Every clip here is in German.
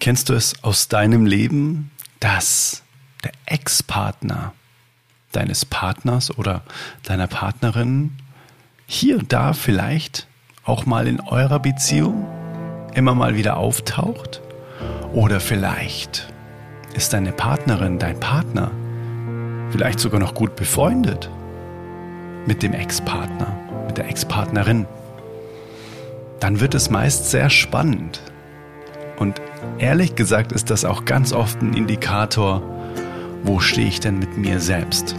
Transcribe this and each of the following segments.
Kennst du es aus deinem Leben, dass der Ex-Partner deines Partners oder deiner Partnerin hier und da vielleicht auch mal in eurer Beziehung immer mal wieder auftaucht? Oder vielleicht ist deine Partnerin, dein Partner vielleicht sogar noch gut befreundet mit dem Ex-Partner, mit der Ex-Partnerin? Dann wird es meist sehr spannend. Und ehrlich gesagt ist das auch ganz oft ein Indikator, wo stehe ich denn mit mir selbst?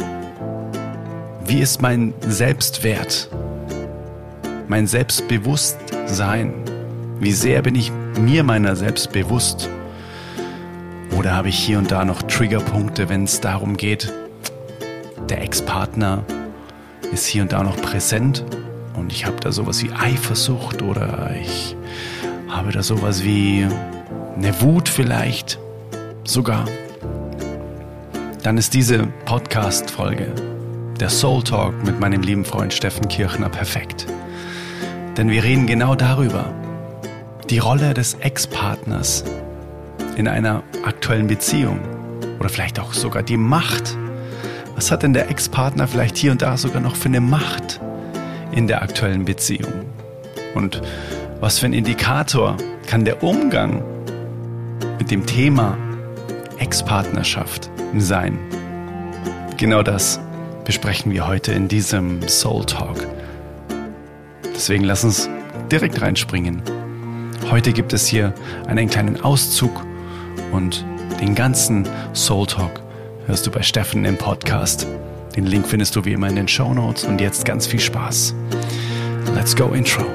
Wie ist mein Selbstwert? Mein Selbstbewusstsein? Wie sehr bin ich mir meiner selbst bewusst? Oder habe ich hier und da noch Triggerpunkte, wenn es darum geht, der Ex-Partner ist hier und da noch präsent und ich habe da sowas wie Eifersucht oder ich habe da sowas wie eine Wut vielleicht sogar. Dann ist diese Podcast-Folge, der Soul Talk mit meinem lieben Freund Steffen Kirchner, perfekt. Denn wir reden genau darüber. Die Rolle des Ex-Partners in einer aktuellen Beziehung oder vielleicht auch sogar die Macht. Was hat denn der Ex-Partner vielleicht hier und da sogar noch für eine Macht in der aktuellen Beziehung? Und was für ein Indikator kann der Umgang mit dem Thema Ex-Partnerschaft sein? Genau das besprechen wir heute in diesem Soul Talk. Deswegen lass uns direkt reinspringen. Heute gibt es hier einen kleinen Auszug und den ganzen Soul Talk hörst du bei Steffen im Podcast. Den Link findest du wie immer in den Show Notes und jetzt ganz viel Spaß. Let's go Intro.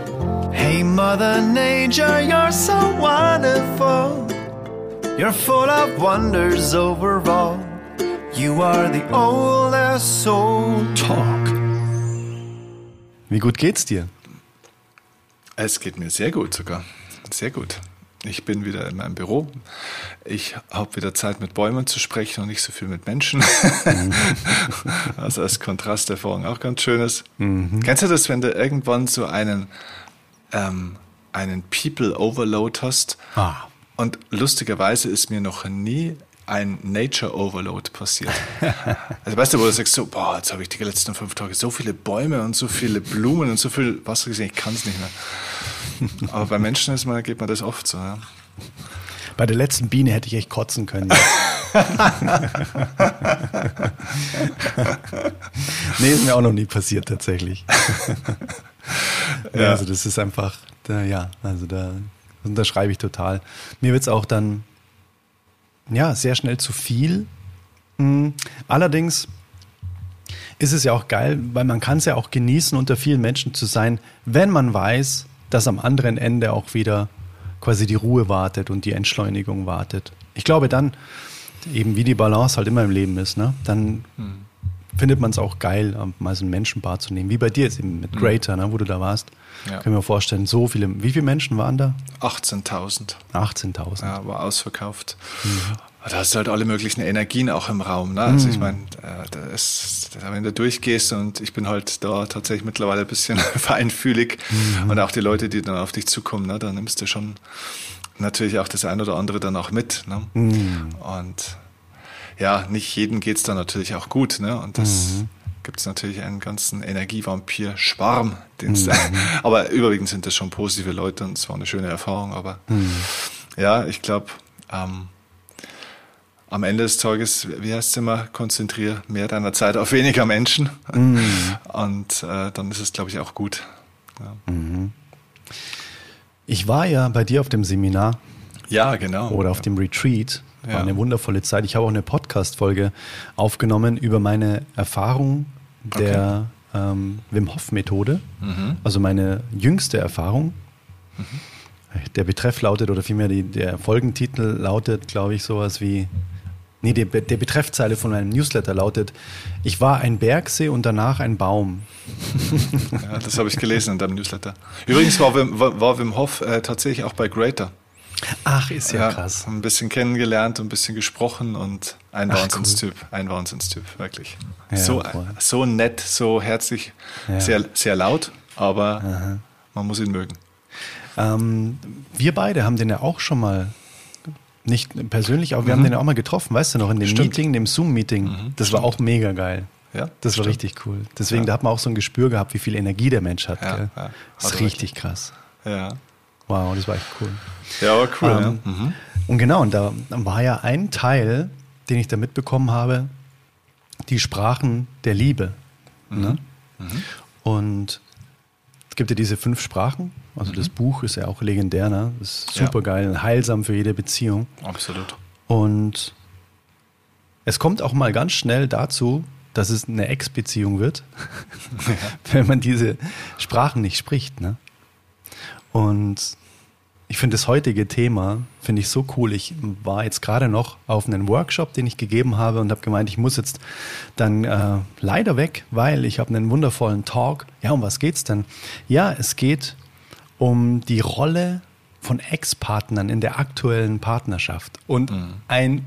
Hey Mother Nature, you're so wonderful. You're full of wonders overall. You are the oldest soul talk. Wie gut geht's dir? Es geht mir sehr gut sogar. Sehr gut. Ich bin wieder in meinem Büro. Ich habe wieder Zeit, mit Bäumen zu sprechen und nicht so viel mit Menschen. also als Kontrasterfahrung auch ganz schönes. Mhm. Kennst du das, wenn du irgendwann so einen, ähm, einen People Overload hast? Ah. Und lustigerweise ist mir noch nie ein Nature Overload passiert. Also weißt du, wo du sagst so, boah, jetzt habe ich die letzten fünf Tage so viele Bäume und so viele Blumen und so viel Wasser gesehen, ich kann es nicht mehr. Aber bei Menschen ist man, geht man das oft so. Ja. Bei der letzten Biene hätte ich echt kotzen können. nee, ist mir auch noch nie passiert tatsächlich. ja. Also das ist einfach, da, ja, also da unterschreibe ich total. Mir wird es auch dann ja sehr schnell zu viel. Mhm. Allerdings ist es ja auch geil, weil man kann es ja auch genießen, unter vielen Menschen zu sein, wenn man weiß, dass am anderen Ende auch wieder quasi die Ruhe wartet und die Entschleunigung wartet. Ich glaube dann, eben wie die Balance halt immer im Leben ist, ne? dann hm. Findet man es auch geil, mal so ein Menschenbad zu nehmen, wie bei dir jetzt eben mit hm. Greater, ne, wo du da warst. Ja. Können wir vorstellen, so viele, wie viele Menschen waren da? 18.000. 18.000. Ja, war ausverkauft. Mhm. Da hast du halt alle möglichen Energien auch im Raum. Ne? Also mhm. ich meine, äh, wenn du durchgehst und ich bin halt da tatsächlich mittlerweile ein bisschen feinfühlig mhm. und auch die Leute, die dann auf dich zukommen, ne, da nimmst du schon natürlich auch das ein oder andere dann auch mit. Ne? Mhm. Und ja, nicht jedem geht's dann natürlich auch gut. Ne? Und das mhm. gibt es natürlich einen ganzen Energievampir-Schwarm. Mhm. aber überwiegend sind das schon positive Leute und es war eine schöne Erfahrung. Aber mhm. ja, ich glaube, ähm, am Ende des Tages, wie heißt es immer, konzentriere mehr deiner Zeit auf weniger Menschen. Mm. Und äh, dann ist es, glaube ich, auch gut. Ja. Mhm. Ich war ja bei dir auf dem Seminar. Ja, genau. Oder auf ja. dem Retreat. War ja. eine wundervolle Zeit. Ich habe auch eine Podcast-Folge aufgenommen über meine Erfahrung der okay. ähm, Wim Hof-Methode. Mhm. Also meine jüngste Erfahrung. Mhm. Der Betreff lautet, oder vielmehr die, der Folgentitel lautet, glaube ich, sowas wie Nee, der, der Betreffzeile von meinem Newsletter lautet: Ich war ein Bergsee und danach ein Baum. ja, das habe ich gelesen in deinem Newsletter. Übrigens war Wim, war Wim Hof äh, tatsächlich auch bei Greater. Ach, ist ja, ja, krass. Ein bisschen kennengelernt, ein bisschen gesprochen und ein Wahnsinnstyp. Cool. Ein Wahnsinnstyp, wirklich. Ja, so, so nett, so herzlich, ja. sehr, sehr laut, aber Aha. man muss ihn mögen. Ähm, wir beide haben den ja auch schon mal Nicht persönlich, aber wir haben den ja auch mal getroffen, weißt du noch, in dem Stimmt. Meeting, dem Zoom-Meeting. das war auch mega geil. Ja, Das war stimmt. richtig cool. Deswegen, da hat man auch so ein Gespür gehabt, wie viel Energie der Mensch hat. Ja. Das ist richtig krass. Ja. Wow, das war echt cool. Ja, aber cool. Ähm, ja. Mhm. Und genau, und da war ja ein Teil, den ich da mitbekommen habe, die Sprachen der Liebe. Mhm. Ne? Und es gibt ja diese fünf Sprachen. Also das Buch ist ja auch legendär, ne? Das ist Mhm. Ja. super geil, heilsam für jede Beziehung. Absolut. Und es kommt auch mal ganz schnell dazu, dass es eine Ex-Beziehung wird, wenn man diese Sprachen nicht spricht. Ne? Und ich finde das heutige Thema, finde ich so cool. Ich war jetzt gerade noch auf einen Workshop, den ich gegeben habe und habe gemeint, ich muss jetzt dann äh, leider weg, weil ich habe einen wundervollen Talk. Ja, um was geht's denn? Ja, es geht um die Rolle von Ex-Partnern in der aktuellen Partnerschaft und ein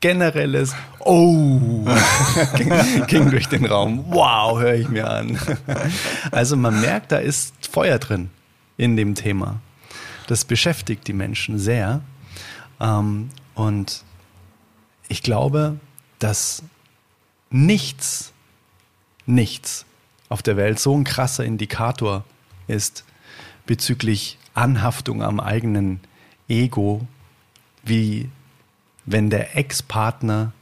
generelles Oh ging, ging durch den Raum. Wow, höre ich mir an. Also man merkt, da ist Feuer drin in dem Thema. Das beschäftigt die Menschen sehr. Ähm, und ich glaube, dass nichts, nichts auf der Welt so ein krasser Indikator ist bezüglich Anhaftung am eigenen Ego, wie wenn der Ex-Partner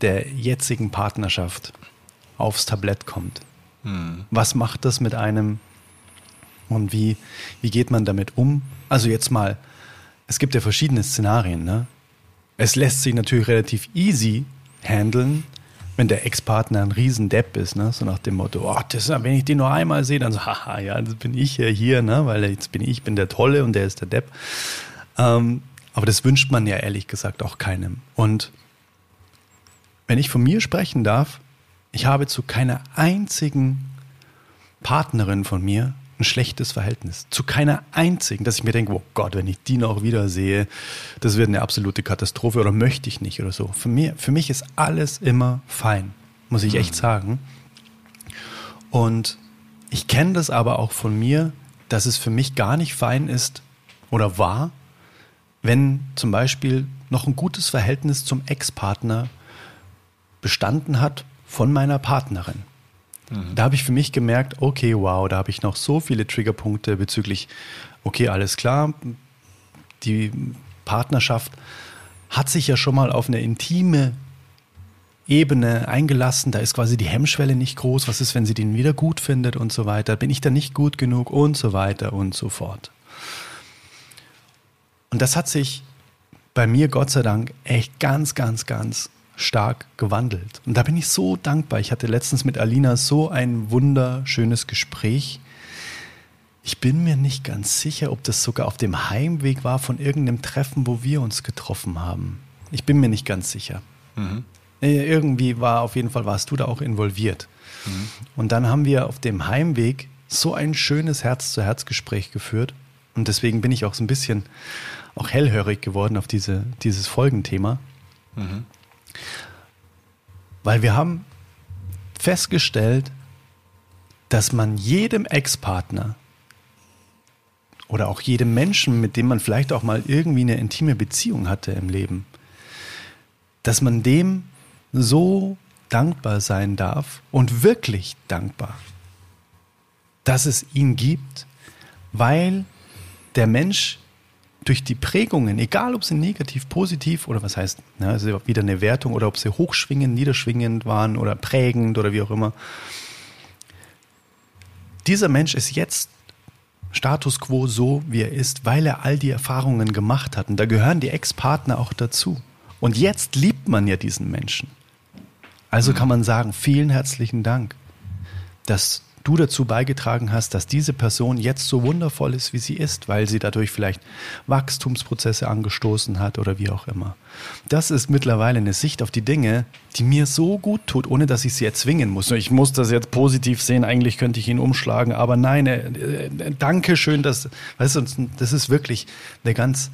der jetzigen Partnerschaft aufs Tablett kommt. Was macht das mit einem und wie, wie geht man damit um? Also jetzt mal, es gibt ja verschiedene Szenarien. Ne? Es lässt sich natürlich relativ easy handeln, wenn der Ex-Partner ein Riesendepp ist, ne? so nach dem Motto, oh, das, wenn ich den nur einmal sehe, dann so, haha, ja, das bin ich ja hier, ne? weil jetzt bin ich bin der Tolle und der ist der Depp. Ähm, aber das wünscht man ja ehrlich gesagt auch keinem. Und wenn ich von mir sprechen darf, ich habe zu keiner einzigen Partnerin von mir ein schlechtes Verhältnis. Zu keiner einzigen, dass ich mir denke, oh Gott, wenn ich die noch wieder sehe, das wird eine absolute Katastrophe oder möchte ich nicht oder so. Für, mir, für mich ist alles immer fein, muss ich echt sagen. Und ich kenne das aber auch von mir, dass es für mich gar nicht fein ist oder war, wenn zum Beispiel noch ein gutes Verhältnis zum Ex-Partner bestanden hat von meiner Partnerin. Da habe ich für mich gemerkt, okay, wow, da habe ich noch so viele Triggerpunkte bezüglich, okay, alles klar, die Partnerschaft hat sich ja schon mal auf eine intime Ebene eingelassen, da ist quasi die Hemmschwelle nicht groß, was ist, wenn sie den wieder gut findet und so weiter, bin ich da nicht gut genug und so weiter und so fort. Und das hat sich bei mir Gott sei Dank echt ganz, ganz, ganz stark gewandelt. Und da bin ich so dankbar. Ich hatte letztens mit Alina so ein wunderschönes Gespräch. Ich bin mir nicht ganz sicher, ob das sogar auf dem Heimweg war von irgendeinem Treffen, wo wir uns getroffen haben. Ich bin mir nicht ganz sicher. Äh, Irgendwie war, auf jeden Fall warst du da auch involviert. Und dann haben wir auf dem Heimweg so ein schönes Herz-zu-Herz-Gespräch geführt. Und deswegen bin ich auch so ein bisschen auch hellhörig geworden auf diese, dieses Folgenthema. Weil wir haben festgestellt, dass man jedem Ex-Partner oder auch jedem Menschen, mit dem man vielleicht auch mal irgendwie eine intime Beziehung hatte im Leben, dass man dem so dankbar sein darf und wirklich dankbar, dass es ihn gibt, weil der Mensch durch die Prägungen, egal ob sie negativ, positiv oder was heißt, ne, also wieder eine Wertung oder ob sie hochschwingend, niederschwingend waren oder prägend oder wie auch immer, dieser Mensch ist jetzt Status quo so, wie er ist, weil er all die Erfahrungen gemacht hat. Und da gehören die Ex-Partner auch dazu. Und jetzt liebt man ja diesen Menschen. Also kann man sagen, vielen herzlichen Dank, dass du dazu beigetragen hast, dass diese Person jetzt so wundervoll ist, wie sie ist, weil sie dadurch vielleicht Wachstumsprozesse angestoßen hat oder wie auch immer. Das ist mittlerweile eine Sicht auf die Dinge, die mir so gut tut, ohne dass ich sie erzwingen muss. Ich muss das jetzt positiv sehen, eigentlich könnte ich ihn umschlagen, aber nein, äh, äh, danke schön, dass, weißt du, das ist wirklich eine ganz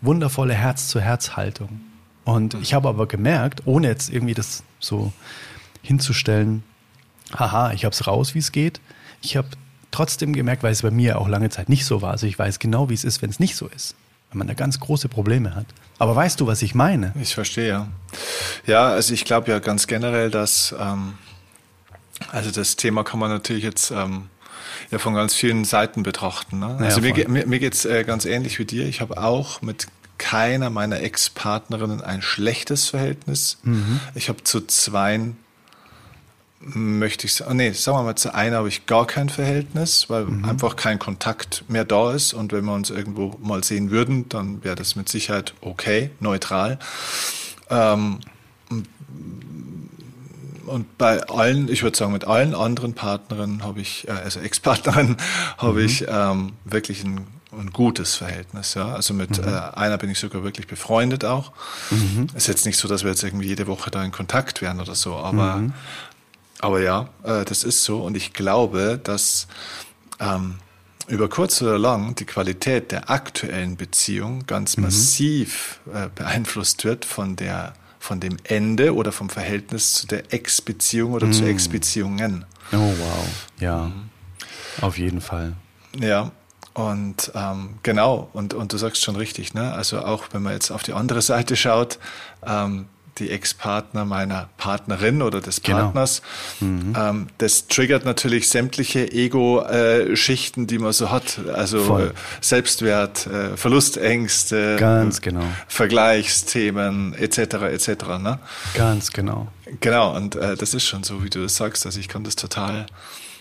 wundervolle Herz-zu-Herz-Haltung. Und ich habe aber gemerkt, ohne jetzt irgendwie das so hinzustellen, haha, ich habe es raus, wie es geht. Ich habe trotzdem gemerkt, weil es bei mir auch lange Zeit nicht so war. Also ich weiß genau, wie es ist, wenn es nicht so ist. wenn man da ganz große Probleme hat. Aber weißt du, was ich meine? Ich verstehe, ja. Ja, also ich glaube ja ganz generell, dass, ähm, also das Thema kann man natürlich jetzt ähm, ja von ganz vielen Seiten betrachten. Ne? Also ja, mir, mir, mir geht es äh, ganz ähnlich wie dir. Ich habe auch mit keiner meiner Ex-Partnerinnen ein schlechtes Verhältnis. Mhm. Ich habe zu zweien möchte ich sagen, nee, sagen wir mal, zu einer habe ich gar kein Verhältnis, weil mhm. einfach kein Kontakt mehr da ist. Und wenn wir uns irgendwo mal sehen würden, dann wäre das mit Sicherheit okay, neutral. Ähm, und bei allen, ich würde sagen, mit allen anderen Partnerinnen habe ich, äh, also Ex-Partnerinnen, habe mhm. ich ähm, wirklich ein, ein, gutes Verhältnis. Ja? Also mit mhm. äh, einer bin ich sogar wirklich befreundet auch. Mhm. Ist jetzt nicht so, dass wir jetzt irgendwie jede Woche da in Kontakt wären oder so, aber mhm. Aber ja, äh, das ist so. Und ich glaube, dass ähm, über kurz oder lang die Qualität der aktuellen Beziehung ganz mhm. massiv äh, beeinflusst wird von der von dem Ende oder vom Verhältnis zu der Ex-Beziehung oder mhm. zu Ex-Beziehungen. Oh wow, ja, mhm. auf jeden Fall. Ja, und ähm, genau, und, und du sagst schon richtig, ne? Also auch wenn man jetzt auf die andere Seite schaut, ähm, die Ex-Partner meiner Partnerin oder des genau. Partners. Genau. Mhm. Ähm, das triggert natürlich sämtliche Ego-Schichten, die man so hat. Also äh, Selbstwert, äh, Verlustängste, Ganz genau. Vergleichsthemen etc. etc. Ne? Ganz genau. Genau, und äh, das ist schon so, wie du das sagst. Also ich kann das total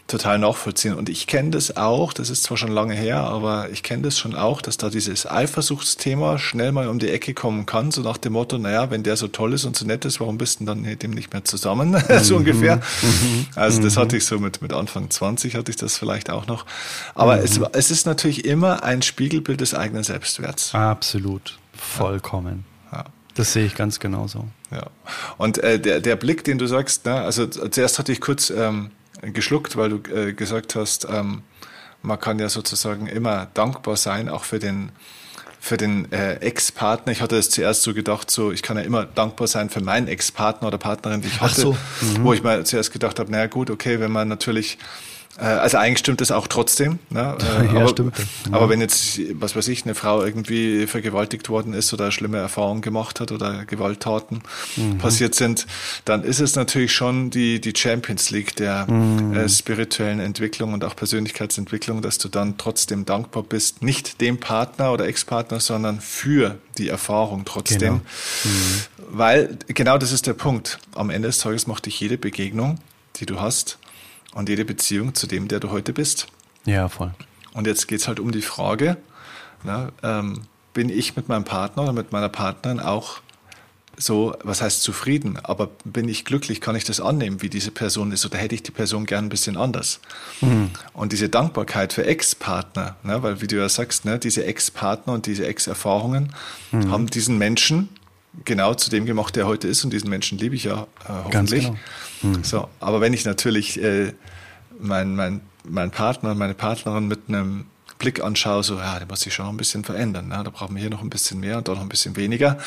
total nachvollziehen. Und ich kenne das auch, das ist zwar schon lange her, aber ich kenne das schon auch, dass da dieses Eifersuchtsthema schnell mal um die Ecke kommen kann, so nach dem Motto, naja, wenn der so toll ist und so nett ist, warum bist du dann mit dem nicht mehr zusammen? so mhm. ungefähr. Mhm. Also das mhm. hatte ich so mit, mit Anfang 20 hatte ich das vielleicht auch noch. Aber es, es ist natürlich immer ein Spiegelbild des eigenen Selbstwerts. Absolut. Vollkommen. Ja. Das sehe ich ganz genauso. Ja. Und äh, der, der Blick, den du sagst, ne, also zuerst hatte ich kurz ähm, geschluckt, weil du äh, gesagt hast, ähm, man kann ja sozusagen immer dankbar sein, auch für den für den äh, Ex-Partner. Ich hatte es zuerst so gedacht, so ich kann ja immer dankbar sein für meinen Ex-Partner oder Partnerin, die ich hatte, so. mhm. wo ich mal zuerst gedacht habe, naja gut, okay, wenn man natürlich also eigentlich stimmt das auch trotzdem. Ne? ja, aber, stimmt. Ja. Aber wenn jetzt, was weiß ich, eine Frau irgendwie vergewaltigt worden ist oder schlimme Erfahrungen gemacht hat oder Gewalttaten mhm. passiert sind, dann ist es natürlich schon die, die Champions League der mhm. äh, spirituellen Entwicklung und auch Persönlichkeitsentwicklung, dass du dann trotzdem dankbar bist, nicht dem Partner oder Ex-Partner, sondern für die Erfahrung trotzdem. Genau. Mhm. Weil genau das ist der Punkt. Am Ende des Tages macht dich jede Begegnung, die du hast, und jede Beziehung zu dem, der du heute bist. Ja, voll. Und jetzt geht es halt um die Frage, na, ähm, bin ich mit meinem Partner oder mit meiner Partnerin auch so, was heißt zufrieden, aber bin ich glücklich, kann ich das annehmen, wie diese Person ist, oder hätte ich die Person gern ein bisschen anders? Mhm. Und diese Dankbarkeit für Ex-Partner, ne, weil wie du ja sagst, ne, diese Ex-Partner und diese Ex-Erfahrungen mhm. haben diesen Menschen genau zu dem gemacht, der heute ist, und diesen Menschen liebe ich ja äh, hoffentlich. Genau. Mhm. So, aber wenn ich natürlich äh, mein, mein, mein Partner, meine Partnerin mit einem Blick anschaue, so, ja, der muss sich schon noch ein bisschen verändern. Ne? Da brauchen wir hier noch ein bisschen mehr und dort noch ein bisschen weniger.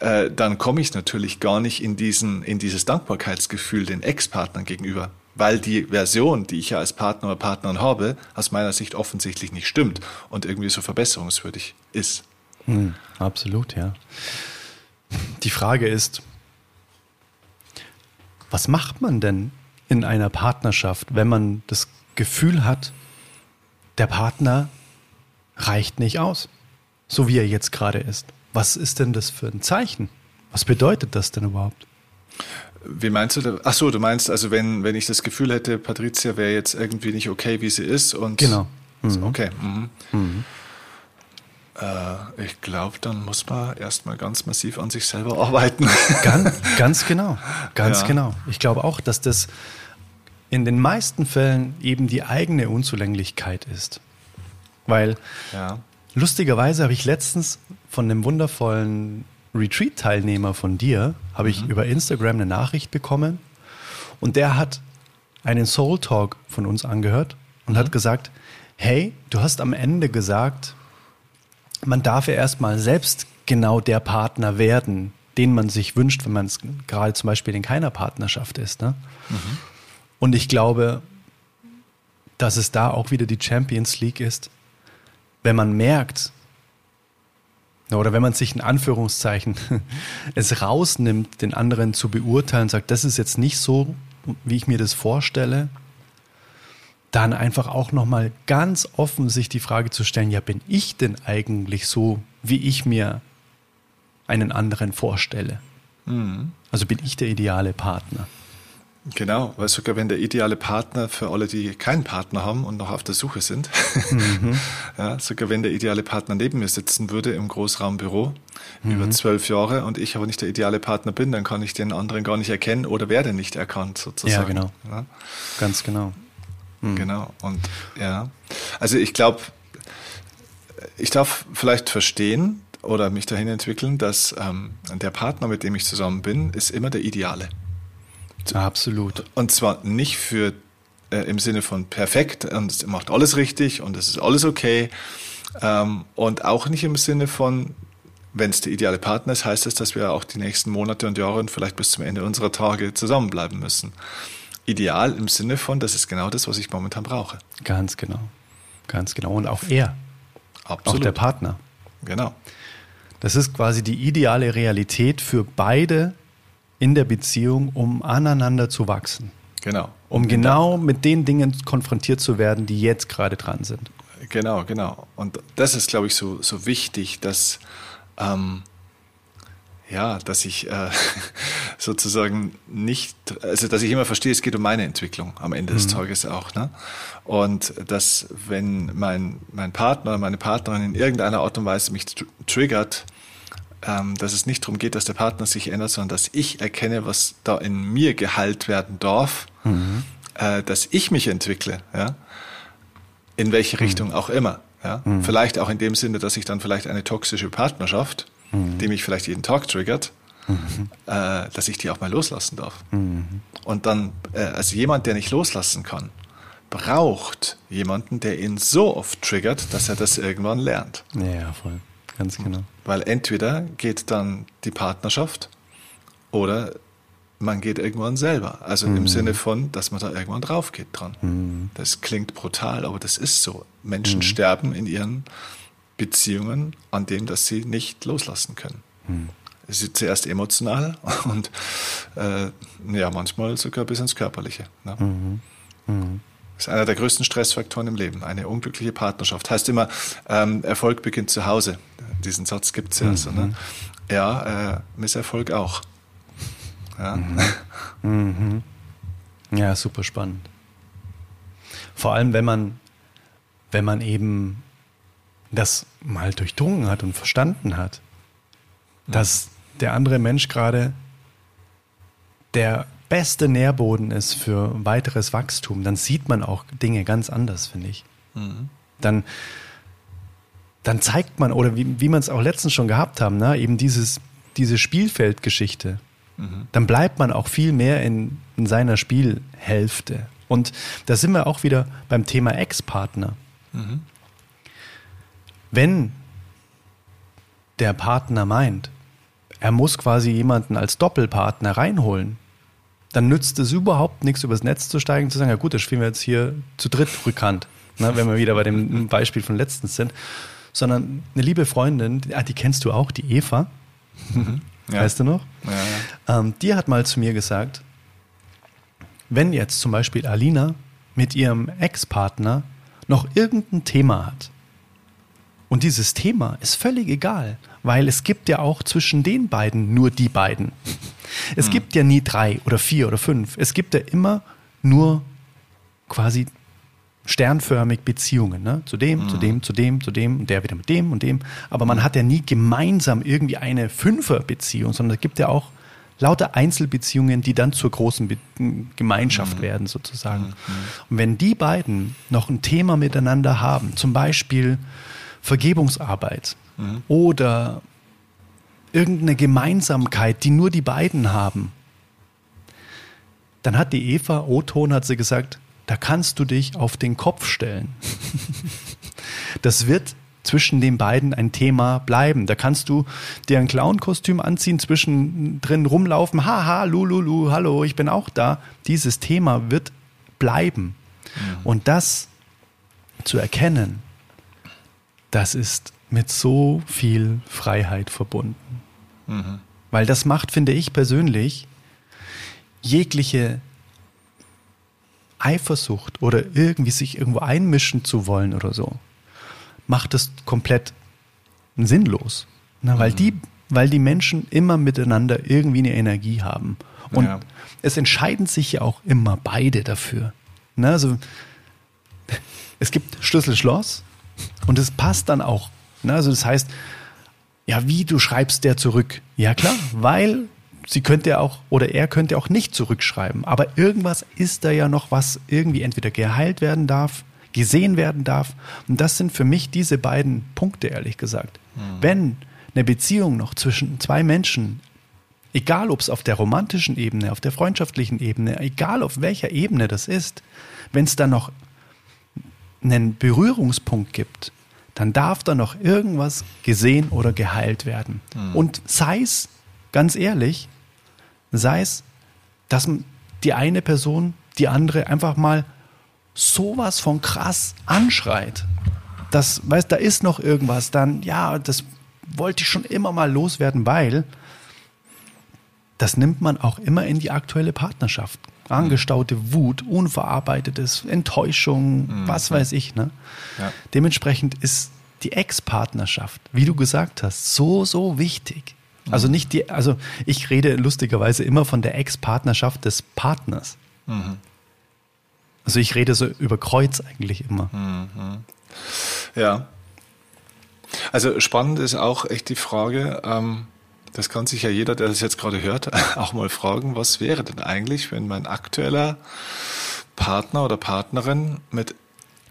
Äh, dann komme ich natürlich gar nicht in, diesen, in dieses Dankbarkeitsgefühl den Ex-Partnern gegenüber, weil die Version, die ich ja als Partner oder Partnerin habe, aus meiner Sicht offensichtlich nicht stimmt und irgendwie so verbesserungswürdig ist. Hm, absolut, ja. Die Frage ist, was macht man denn in einer Partnerschaft, wenn man das Gefühl hat, der Partner reicht nicht aus, so wie er jetzt gerade ist? Was ist denn das für ein Zeichen? Was bedeutet das denn überhaupt? Wie meinst du? Ach so, du meinst also, wenn, wenn ich das Gefühl hätte, Patricia wäre jetzt irgendwie nicht okay, wie sie ist und. Genau. Mhm. Okay. Mhm. Mhm. Äh, ich glaube, dann muss man erstmal ganz massiv an sich selber arbeiten. Ganz, ganz genau, ganz ja. genau. Ich glaube auch, dass das in den meisten Fällen eben die eigene Unzulänglichkeit ist. Weil ja. lustigerweise habe ich letztens von einem wundervollen Retreat-Teilnehmer von dir, habe ich mhm. über Instagram eine Nachricht bekommen und der hat einen Soul Talk von uns angehört und mhm. hat gesagt, hey, du hast am Ende gesagt, man darf ja erstmal selbst genau der Partner werden, den man sich wünscht, wenn man es gerade zum Beispiel in keiner Partnerschaft ist. Ne? Mhm. Und ich glaube, dass es da auch wieder die Champions League ist, wenn man merkt, Oder wenn man sich in Anführungszeichen es rausnimmt, den anderen zu beurteilen, sagt, das ist jetzt nicht so, wie ich mir das vorstelle, dann einfach auch nochmal ganz offen sich die Frage zu stellen, ja, bin ich denn eigentlich so, wie ich mir einen anderen vorstelle? Mhm. Also bin ich der ideale Partner? Genau, weil sogar wenn der ideale Partner für alle, die keinen Partner haben und noch auf der Suche sind, mhm. ja, sogar wenn der ideale Partner neben mir sitzen würde im Großraumbüro mhm. über zwölf Jahre und ich aber nicht der ideale Partner bin, dann kann ich den anderen gar nicht erkennen oder werde nicht erkannt sozusagen. Ja, genau. Ja? Ganz genau. Mhm. Genau. Und ja, also ich glaube, ich darf vielleicht verstehen oder mich dahin entwickeln, dass ähm, der Partner, mit dem ich zusammen bin, ist immer der Ideale. Absolut. Und zwar nicht für äh, im Sinne von perfekt und es macht alles richtig und es ist alles okay. Ähm, und auch nicht im Sinne von, wenn es der ideale Partner ist, heißt es, dass wir auch die nächsten Monate und Jahre und vielleicht bis zum Ende unserer Tage zusammenbleiben müssen. Ideal im Sinne von, das ist genau das, was ich momentan brauche. Ganz genau. Ganz genau. Und auch er. Absolut. Auch der Partner. Genau. Das ist quasi die ideale Realität für beide in der Beziehung, um aneinander zu wachsen. Genau. Um genau mit den Dingen konfrontiert zu werden, die jetzt gerade dran sind. Genau, genau. Und das ist, glaube ich, so, so wichtig, dass, ähm, ja, dass ich äh, sozusagen nicht, also dass ich immer verstehe, es geht um meine Entwicklung am Ende des mhm. Tages auch. Ne? Und dass, wenn mein, mein Partner oder meine Partnerin in irgendeiner Art und Weise mich triggert, ähm, dass es nicht darum geht, dass der Partner sich ändert, sondern dass ich erkenne, was da in mir geheilt werden darf, mhm. äh, dass ich mich entwickle, ja, in welche mhm. Richtung auch immer. Ja? Mhm. Vielleicht auch in dem Sinne, dass ich dann vielleicht eine toxische Partnerschaft, mhm. die mich vielleicht jeden Tag triggert, mhm. äh, dass ich die auch mal loslassen darf. Mhm. Und dann, äh, also jemand, der nicht loslassen kann, braucht jemanden, der ihn so oft triggert, dass er das irgendwann lernt. Ja, voll. Ganz genau. Weil entweder geht dann die Partnerschaft oder man geht irgendwann selber. Also mhm. im Sinne von, dass man da irgendwann drauf geht dran. Mhm. Das klingt brutal, aber das ist so. Menschen mhm. sterben in ihren Beziehungen an dem, dass sie nicht loslassen können. Mhm. Es ist zuerst emotional und äh, ja, manchmal sogar bis ins Körperliche. Ne? Mhm. Mhm. Das ist einer der größten Stressfaktoren im Leben. Eine unglückliche Partnerschaft. Heißt immer, ähm, Erfolg beginnt zu Hause. Diesen Satz gibt es ja. Mhm. So, ne? Ja, äh, Misserfolg auch. Ja. Mhm. Mhm. ja, super spannend. Vor allem, wenn man, wenn man eben das mal durchdrungen hat und verstanden hat, dass der andere Mensch gerade der beste Nährboden ist für weiteres Wachstum, dann sieht man auch Dinge ganz anders, finde ich. Mhm. Dann, dann zeigt man, oder wie, wie man es auch letztens schon gehabt haben, ne, eben dieses, diese Spielfeldgeschichte. Mhm. Dann bleibt man auch viel mehr in, in seiner Spielhälfte. Und da sind wir auch wieder beim Thema Ex-Partner. Mhm. Wenn der Partner meint, er muss quasi jemanden als Doppelpartner reinholen, dann nützt es überhaupt nichts, übers Netz zu steigen, zu sagen, ja gut, das spielen wir jetzt hier zu dritt rückhand, ne, wenn wir wieder bei dem Beispiel von letztens sind. Sondern eine liebe Freundin, die, ah, die kennst du auch, die Eva, mhm. ja. weißt du noch? Ja. Ähm, die hat mal zu mir gesagt, wenn jetzt zum Beispiel Alina mit ihrem Ex-Partner noch irgendein Thema hat, und dieses Thema ist völlig egal, weil es gibt ja auch zwischen den beiden nur die beiden. Es hm. gibt ja nie drei oder vier oder fünf. Es gibt ja immer nur quasi sternförmig Beziehungen. Ne? Zu dem, hm. zu dem, zu dem, zu dem und der wieder mit dem und dem. Aber man hat ja nie gemeinsam irgendwie eine Fünferbeziehung, sondern es gibt ja auch lauter Einzelbeziehungen, die dann zur großen Be Gemeinschaft mhm. werden, sozusagen. Mhm. Und wenn die beiden noch ein Thema miteinander haben, zum Beispiel Vergebungsarbeit mhm. oder irgendeine Gemeinsamkeit, die nur die beiden haben, dann hat die Eva O-Ton hat sie gesagt, da kannst du dich auf den Kopf stellen. das wird zwischen den beiden ein Thema bleiben. Da kannst du dir ein Clown-Kostüm anziehen, zwischendrin rumlaufen, haha, lululu, hallo, ich bin auch da. Dieses Thema wird bleiben. Mhm. Und das zu erkennen, das ist mit so viel Freiheit verbunden. Mhm. Weil das macht, finde ich persönlich, jegliche Eifersucht oder irgendwie sich irgendwo einmischen zu wollen oder so, macht es komplett sinnlos. Na, weil, mhm. die, weil die Menschen immer miteinander irgendwie eine Energie haben. Und ja. es entscheiden sich ja auch immer beide dafür. Na, also, es gibt Schlüssel-Schloss und es passt dann auch. Na, also das heißt, ja, wie du schreibst der zurück? Ja klar, weil sie könnte auch oder er könnte auch nicht zurückschreiben. Aber irgendwas ist da ja noch, was irgendwie entweder geheilt werden darf, gesehen werden darf. Und das sind für mich diese beiden Punkte, ehrlich gesagt. Mhm. Wenn eine Beziehung noch zwischen zwei Menschen, egal ob es auf der romantischen Ebene, auf der freundschaftlichen Ebene, egal auf welcher Ebene das ist, wenn es da noch einen Berührungspunkt gibt, dann darf da noch irgendwas gesehen oder geheilt werden. Mhm. Und sei es, ganz ehrlich, sei es, dass die eine Person die andere einfach mal sowas von krass anschreit. Das, weißt, da ist noch irgendwas, dann, ja, das wollte ich schon immer mal loswerden, weil das nimmt man auch immer in die aktuelle Partnerschaft. Angestaute Wut, unverarbeitetes, Enttäuschung, mhm. was weiß ich. Ne? Ja. Dementsprechend ist die Ex-Partnerschaft, wie du gesagt hast, so, so wichtig. Also mhm. nicht die, also ich rede lustigerweise immer von der Ex-Partnerschaft des Partners. Mhm. Also ich rede so über Kreuz eigentlich immer. Mhm. Ja. Also spannend ist auch echt die Frage, ähm, das kann sich ja jeder, der das jetzt gerade hört, auch mal fragen, was wäre denn eigentlich, wenn mein aktueller Partner oder Partnerin mit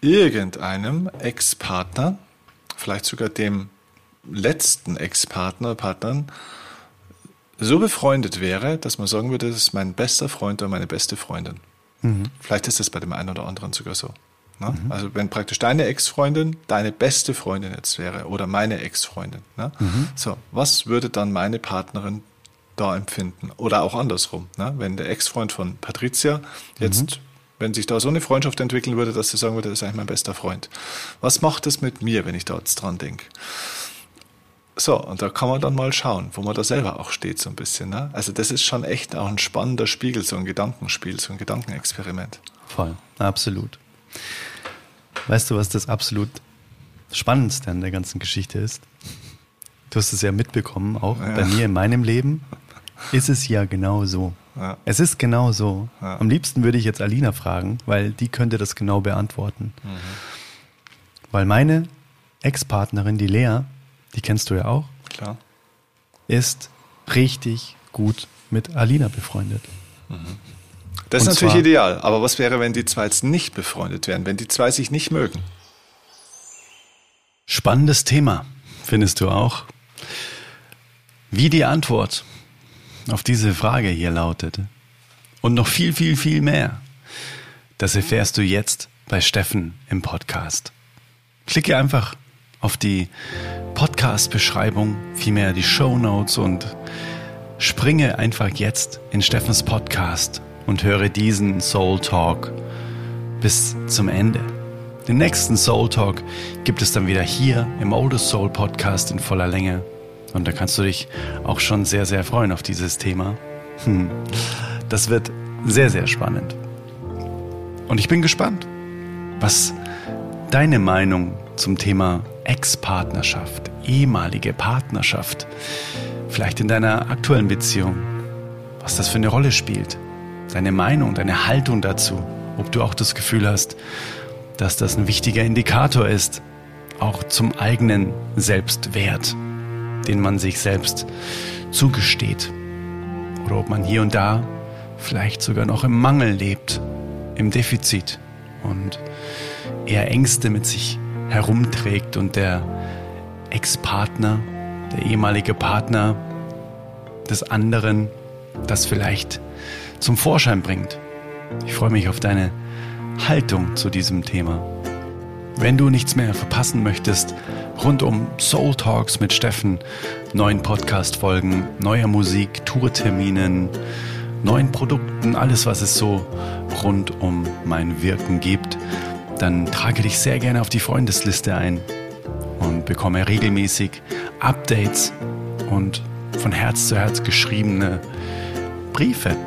irgendeinem Ex-Partner, vielleicht sogar dem letzten Ex-Partner, Partnern, so befreundet wäre, dass man sagen würde, das ist mein bester Freund oder meine beste Freundin. Mhm. Vielleicht ist das bei dem einen oder anderen sogar so. Ne? Mhm. Also wenn praktisch deine Ex-Freundin deine beste Freundin jetzt wäre oder meine Ex-Freundin. Ne? Mhm. So, was würde dann meine Partnerin da empfinden? Oder auch andersrum. Ne? Wenn der Ex-Freund von Patricia jetzt, mhm. wenn sich da so eine Freundschaft entwickeln würde, dass sie sagen würde, das ist eigentlich mein bester Freund. Was macht das mit mir, wenn ich da jetzt dran denke? So, und da kann man dann mal schauen, wo man da selber auch steht, so ein bisschen. Ne? Also, das ist schon echt auch ein spannender Spiegel, so ein Gedankenspiel, so ein Gedankenexperiment. Voll, absolut. Weißt du, was das absolut Spannendste an der ganzen Geschichte ist? Du hast es ja mitbekommen, auch ja. bei mir in meinem Leben ist es ja genau so. Ja. Es ist genau so. Ja. Am liebsten würde ich jetzt Alina fragen, weil die könnte das genau beantworten. Mhm. Weil meine Ex-Partnerin, die Lea, die kennst du ja auch, Klar. ist richtig gut mit Alina befreundet. Mhm. Das ist natürlich ideal. Aber was wäre, wenn die zwei jetzt nicht befreundet wären, wenn die zwei sich nicht mögen? Spannendes Thema, findest du auch? Wie die Antwort auf diese Frage hier lautet. Und noch viel, viel, viel mehr. Das erfährst du jetzt bei Steffen im Podcast. Klicke einfach auf die Podcast-Beschreibung, vielmehr die Show Notes und springe einfach jetzt in Steffens Podcast und höre diesen Soul Talk bis zum Ende. Den nächsten Soul Talk gibt es dann wieder hier im Oldest Soul Podcast in voller Länge. Und da kannst du dich auch schon sehr, sehr freuen auf dieses Thema. Hm. Das wird sehr, sehr spannend. Und ich bin gespannt, was deine Meinung zum Thema Ex-Partnerschaft, ehemalige Partnerschaft, vielleicht in deiner aktuellen Beziehung, was das für eine Rolle spielt deine Meinung, deine Haltung dazu, ob du auch das Gefühl hast, dass das ein wichtiger Indikator ist, auch zum eigenen Selbstwert, den man sich selbst zugesteht. Oder ob man hier und da vielleicht sogar noch im Mangel lebt, im Defizit und eher Ängste mit sich herumträgt und der Ex-Partner, der ehemalige Partner des anderen das vielleicht zum Vorschein bringt. Ich freue mich auf deine Haltung zu diesem Thema. Wenn du nichts mehr verpassen möchtest, rund um Soul Talks mit Steffen, neuen Podcast-Folgen, neuer Musik, Tourterminen, neuen Produkten, alles, was es so rund um mein Wirken gibt, dann trage dich sehr gerne auf die Freundesliste ein. und bekomme regelmäßig Updates und von Herz zu Herz geschriebene Briefe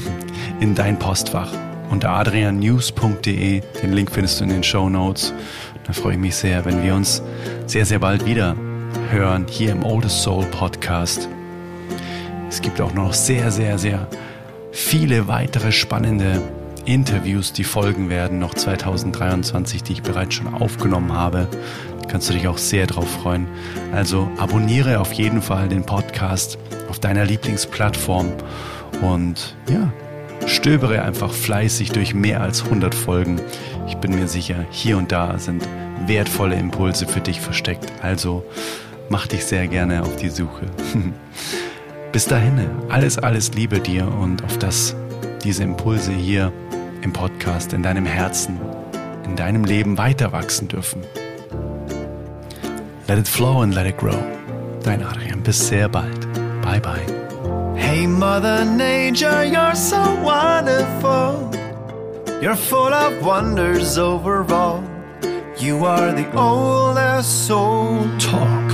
in dein Postfach unter adriannews.de. Den Link findest du in den Show Notes. Da freue ich mich sehr, wenn wir uns sehr, sehr bald wieder hören hier im Oldest Soul Podcast. Es gibt auch noch sehr, sehr, sehr viele weitere spannende Interviews, die folgen werden, noch 2023, die ich bereits schon aufgenommen habe. Kannst du dich auch sehr drauf freuen. Also abonniere auf jeden Fall den Podcast auf deiner Lieblingsplattform und ja, stöbere einfach fleißig durch mehr als 100 Folgen. Ich bin mir sicher, hier und da sind wertvolle Impulse für dich versteckt. Also mach dich sehr gerne auf die Suche. Bis dahin, alles, alles Liebe dir und auf das diese Impulse hier im Podcast, in deinem Herzen, in deinem Leben weiter wachsen dürfen. Let it flow and let it grow. Dein Adrian, bis sehr bald. Bye bye. Hey, Mother Nature, you're so wonderful. You're full of wonders overall. You are the oldest soul. Talk.